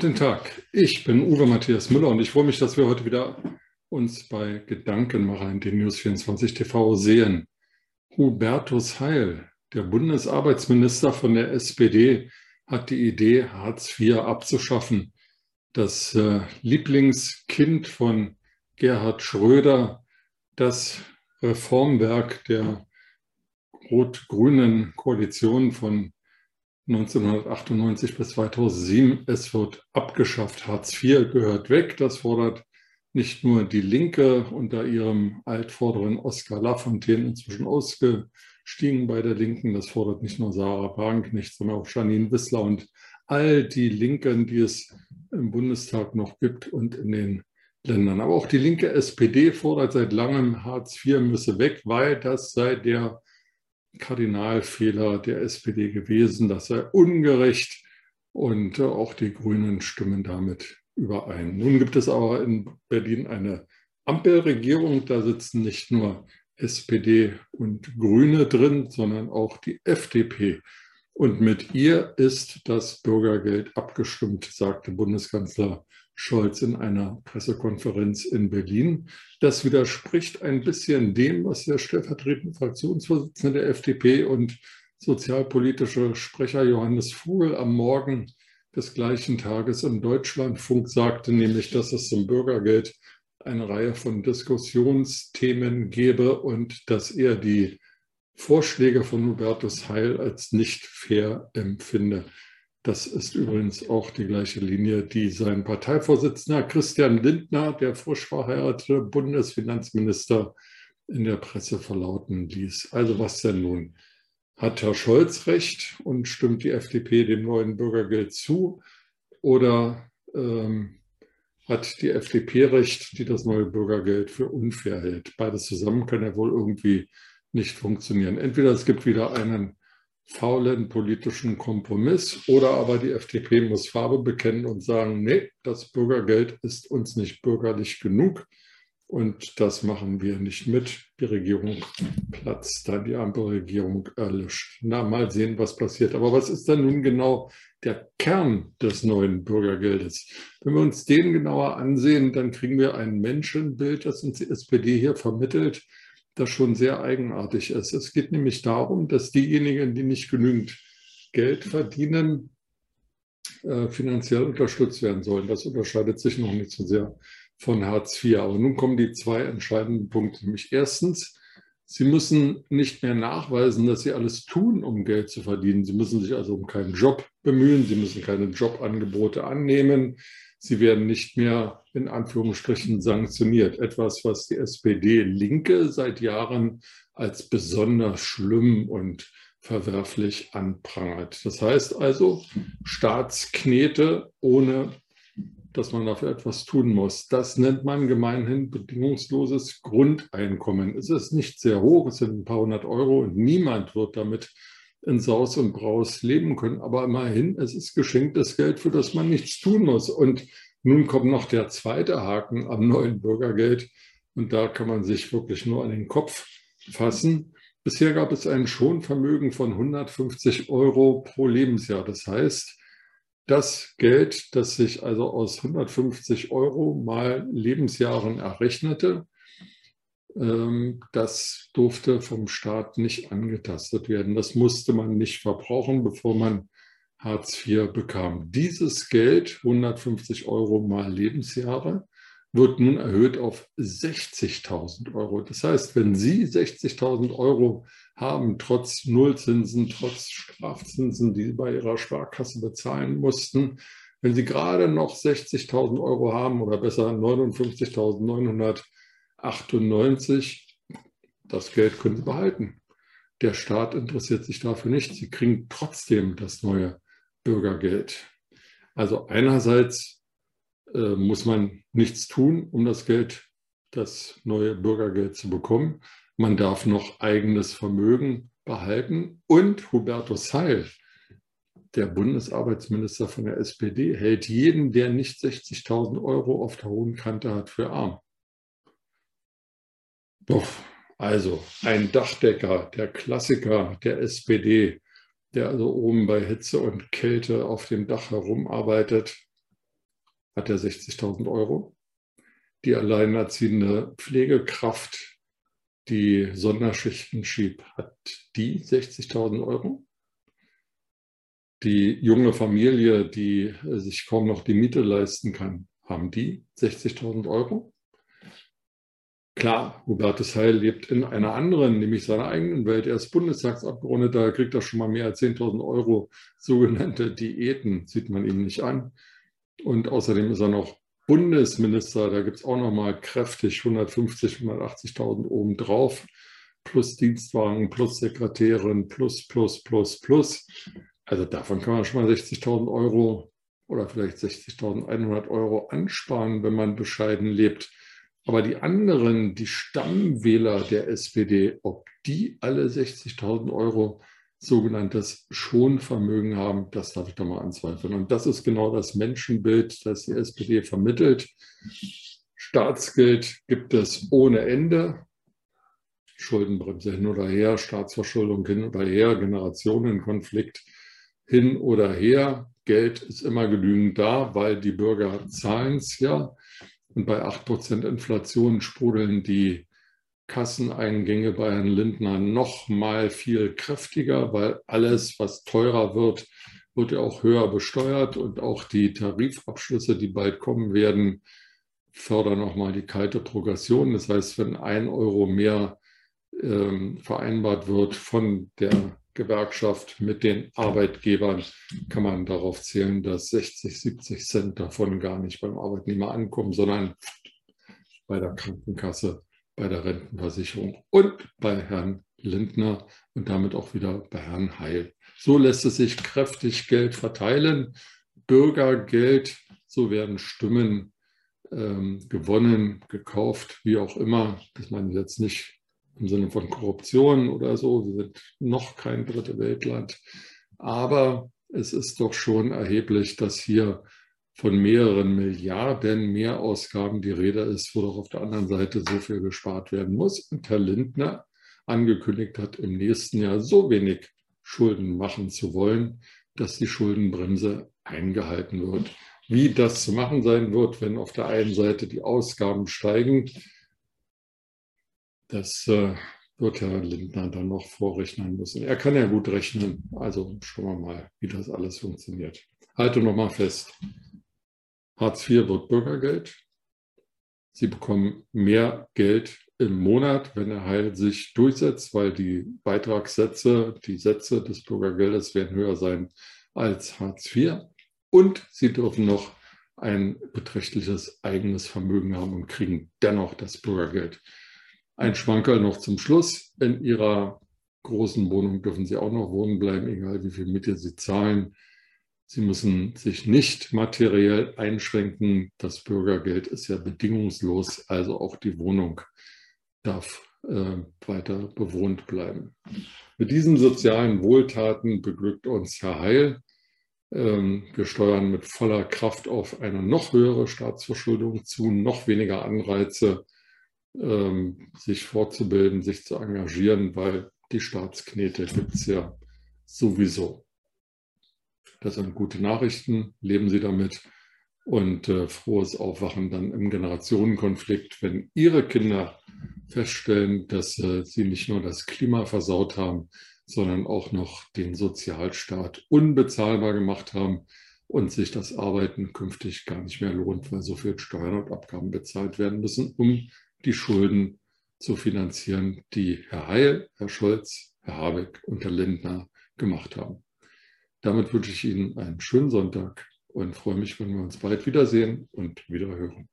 Guten Tag, ich bin Uwe Matthias Müller und ich freue mich, dass wir heute wieder uns bei Gedankenmacher in den News 24 TV sehen. Hubertus Heil, der Bundesarbeitsminister von der SPD, hat die Idee, Hartz IV abzuschaffen. Das äh, Lieblingskind von Gerhard Schröder, das Reformwerk der rot-grünen Koalition von 1998 bis 2007. Es wird abgeschafft. Hartz IV gehört weg. Das fordert nicht nur die Linke unter ihrem altvorderen Oskar Lafontaine inzwischen ausgestiegen bei der Linken. Das fordert nicht nur Sarah Wagenknecht, sondern auch Janine Wissler und all die Linken, die es im Bundestag noch gibt und in den Ländern. Aber auch die linke SPD fordert seit langem, Hartz IV müsse weg, weil das sei der Kardinalfehler der SPD gewesen. Das sei ungerecht und auch die Grünen stimmen damit überein. Nun gibt es aber in Berlin eine Ampelregierung. Da sitzen nicht nur SPD und Grüne drin, sondern auch die FDP. Und mit ihr ist das Bürgergeld abgestimmt, sagte Bundeskanzler Scholz in einer Pressekonferenz in Berlin. Das widerspricht ein bisschen dem, was der stellvertretende Fraktionsvorsitzende der FDP und sozialpolitische Sprecher Johannes Vogel am Morgen des gleichen Tages im Deutschlandfunk sagte, nämlich, dass es zum Bürgergeld eine Reihe von Diskussionsthemen gebe und dass er die Vorschläge von Hubertus Heil als nicht fair empfinde. Das ist übrigens auch die gleiche Linie, die sein Parteivorsitzender Christian Lindner, der frisch verheiratete Bundesfinanzminister, in der Presse verlauten ließ. Also was denn nun? Hat Herr Scholz recht und stimmt die FDP dem neuen Bürgergeld zu? Oder ähm, hat die FDP recht, die das neue Bürgergeld für unfair hält? Beides zusammen kann ja wohl irgendwie nicht funktionieren. Entweder es gibt wieder einen faulen politischen Kompromiss oder aber die FDP muss Farbe bekennen und sagen, nee, das Bürgergeld ist uns nicht bürgerlich genug und das machen wir nicht mit. Die Regierung platzt, dann die Ampelregierung erlischt. Na, mal sehen, was passiert. Aber was ist dann nun genau der Kern des neuen Bürgergeldes? Wenn wir uns den genauer ansehen, dann kriegen wir ein Menschenbild, das uns die SPD hier vermittelt, das schon sehr eigenartig ist. Es geht nämlich darum, dass diejenigen, die nicht genügend Geld verdienen, äh, finanziell unterstützt werden sollen. Das unterscheidet sich noch nicht so sehr von Hartz IV. Aber nun kommen die zwei entscheidenden Punkte. Nämlich erstens, Sie müssen nicht mehr nachweisen, dass Sie alles tun, um Geld zu verdienen. Sie müssen sich also um keinen Job bemühen. Sie müssen keine Jobangebote annehmen. Sie werden nicht mehr in Anführungsstrichen sanktioniert. Etwas, was die SPD-Linke seit Jahren als besonders schlimm und verwerflich anprangert. Das heißt also Staatsknete, ohne dass man dafür etwas tun muss. Das nennt man gemeinhin bedingungsloses Grundeinkommen. Es ist nicht sehr hoch, es sind ein paar hundert Euro und niemand wird damit in Saus und Braus leben können. Aber immerhin, es ist geschenktes Geld, für das man nichts tun muss. Und nun kommt noch der zweite Haken am neuen Bürgergeld. Und da kann man sich wirklich nur an den Kopf fassen. Bisher gab es ein Schonvermögen von 150 Euro pro Lebensjahr. Das heißt, das Geld, das sich also aus 150 Euro mal Lebensjahren errechnete, ähm, das durfte vom Staat nicht angetastet werden. Das musste man nicht verbrauchen, bevor man Hartz IV bekam. Dieses Geld, 150 Euro mal Lebensjahre, wird nun erhöht auf 60.000 Euro. Das heißt, wenn Sie 60.000 Euro haben, trotz Nullzinsen, trotz Strafzinsen, die Sie bei Ihrer Sparkasse bezahlen mussten, wenn Sie gerade noch 60.000 Euro haben oder besser 59.900 98, das Geld können Sie behalten. Der Staat interessiert sich dafür nicht. Sie kriegen trotzdem das neue Bürgergeld. Also einerseits äh, muss man nichts tun, um das Geld, das neue Bürgergeld zu bekommen. Man darf noch eigenes Vermögen behalten. Und Hubertus Heil, der Bundesarbeitsminister von der SPD, hält jeden, der nicht 60.000 Euro auf der hohen Kante hat, für arm. Doch, also ein Dachdecker, der Klassiker der SPD, der also oben bei Hitze und Kälte auf dem Dach herumarbeitet, hat er 60.000 Euro. Die alleinerziehende Pflegekraft, die Sonderschichten schiebt, hat die 60.000 Euro. Die junge Familie, die sich kaum noch die Miete leisten kann, haben die 60.000 Euro. Klar, Hubertus Heil lebt in einer anderen, nämlich seiner eigenen Welt. Er ist Bundestagsabgeordneter, kriegt er schon mal mehr als 10.000 Euro sogenannte Diäten, sieht man ihm nicht an. Und außerdem ist er noch Bundesminister, da gibt es auch noch mal kräftig 150, 180.000 obendrauf, plus Dienstwagen, plus Sekretärin, plus, plus, plus, plus. Also davon kann man schon mal 60.000 Euro oder vielleicht 60.100 Euro ansparen, wenn man bescheiden lebt. Aber die anderen, die Stammwähler der SPD, ob die alle 60.000 Euro sogenanntes Schonvermögen haben, das darf ich da mal anzweifeln. Und das ist genau das Menschenbild, das die SPD vermittelt. Staatsgeld gibt es ohne Ende. Schuldenbremse hin oder her, Staatsverschuldung hin oder her, Generationenkonflikt hin oder her. Geld ist immer genügend da, weil die Bürger zahlen es ja. Und bei 8% Inflation sprudeln die Kasseneingänge bei Herrn Lindner noch mal viel kräftiger, weil alles, was teurer wird, wird ja auch höher besteuert und auch die Tarifabschlüsse, die bald kommen werden, fördern nochmal die kalte Progression. Das heißt, wenn ein Euro mehr ähm, vereinbart wird von der Gewerkschaft mit den Arbeitgebern kann man darauf zählen, dass 60, 70 Cent davon gar nicht beim Arbeitnehmer ankommen, sondern bei der Krankenkasse, bei der Rentenversicherung und bei Herrn Lindner und damit auch wieder bei Herrn Heil. So lässt es sich kräftig Geld verteilen, Bürgergeld, so werden Stimmen ähm, gewonnen, gekauft, wie auch immer. Das meine ich jetzt nicht im Sinne von Korruption oder so. Wir sind noch kein dritte Weltland. Aber es ist doch schon erheblich, dass hier von mehreren Milliarden Mehrausgaben die Rede ist, wo doch auf der anderen Seite so viel gespart werden muss. Und Herr Lindner angekündigt hat, im nächsten Jahr so wenig Schulden machen zu wollen, dass die Schuldenbremse eingehalten wird. Wie das zu machen sein wird, wenn auf der einen Seite die Ausgaben steigen, das äh, wird Herr Lindner dann noch vorrechnen müssen. Er kann ja gut rechnen. Also schauen wir mal, wie das alles funktioniert. Halte nochmal fest. Hartz IV wird Bürgergeld. Sie bekommen mehr Geld im Monat, wenn der Heil sich durchsetzt, weil die Beitragssätze, die Sätze des Bürgergeldes werden höher sein als Hartz IV. Und sie dürfen noch ein beträchtliches eigenes Vermögen haben und kriegen dennoch das Bürgergeld. Ein Schwankerl noch zum Schluss. In Ihrer großen Wohnung dürfen Sie auch noch wohnen bleiben, egal wie viel Miete Sie zahlen. Sie müssen sich nicht materiell einschränken. Das Bürgergeld ist ja bedingungslos, also auch die Wohnung darf äh, weiter bewohnt bleiben. Mit diesen sozialen Wohltaten beglückt uns Herr Heil. Ähm, wir steuern mit voller Kraft auf eine noch höhere Staatsverschuldung zu, noch weniger Anreize ähm, sich fortzubilden, sich zu engagieren, weil die Staatsknete gibt es ja sowieso. Das sind gute Nachrichten, leben Sie damit und äh, frohes Aufwachen dann im Generationenkonflikt, wenn Ihre Kinder feststellen, dass äh, sie nicht nur das Klima versaut haben, sondern auch noch den Sozialstaat unbezahlbar gemacht haben und sich das Arbeiten künftig gar nicht mehr lohnt, weil so viel Steuern und Abgaben bezahlt werden müssen, um die Schulden zu finanzieren, die Herr Heil, Herr Scholz, Herr Habeck und Herr Lindner gemacht haben. Damit wünsche ich Ihnen einen schönen Sonntag und freue mich, wenn wir uns bald wiedersehen und wieder hören.